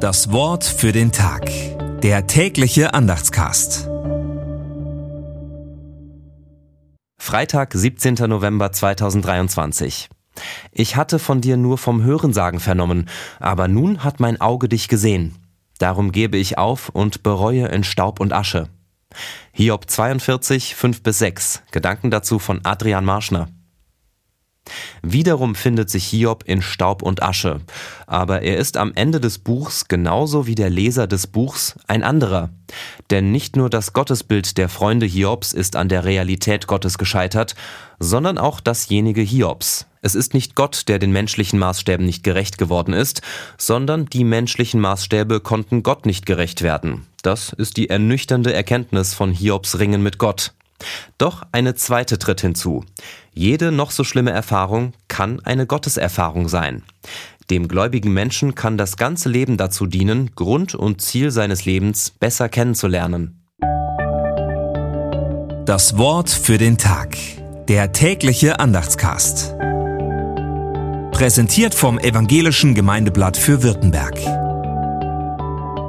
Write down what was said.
Das Wort für den Tag. Der tägliche Andachtscast. Freitag, 17. November 2023. Ich hatte von dir nur vom Hörensagen vernommen, aber nun hat mein Auge dich gesehen. Darum gebe ich auf und bereue in Staub und Asche. Hiob 42, 5 bis 6. Gedanken dazu von Adrian Marschner. Wiederum findet sich Hiob in Staub und Asche, aber er ist am Ende des Buchs genauso wie der Leser des Buchs ein anderer. Denn nicht nur das Gottesbild der Freunde Hiobs ist an der Realität Gottes gescheitert, sondern auch dasjenige Hiobs. Es ist nicht Gott, der den menschlichen Maßstäben nicht gerecht geworden ist, sondern die menschlichen Maßstäbe konnten Gott nicht gerecht werden. Das ist die ernüchternde Erkenntnis von Hiobs Ringen mit Gott. Doch eine zweite tritt hinzu. Jede noch so schlimme Erfahrung kann eine Gotteserfahrung sein. Dem gläubigen Menschen kann das ganze Leben dazu dienen, Grund und Ziel seines Lebens besser kennenzulernen. Das Wort für den Tag. Der tägliche Andachtscast. Präsentiert vom Evangelischen Gemeindeblatt für Württemberg.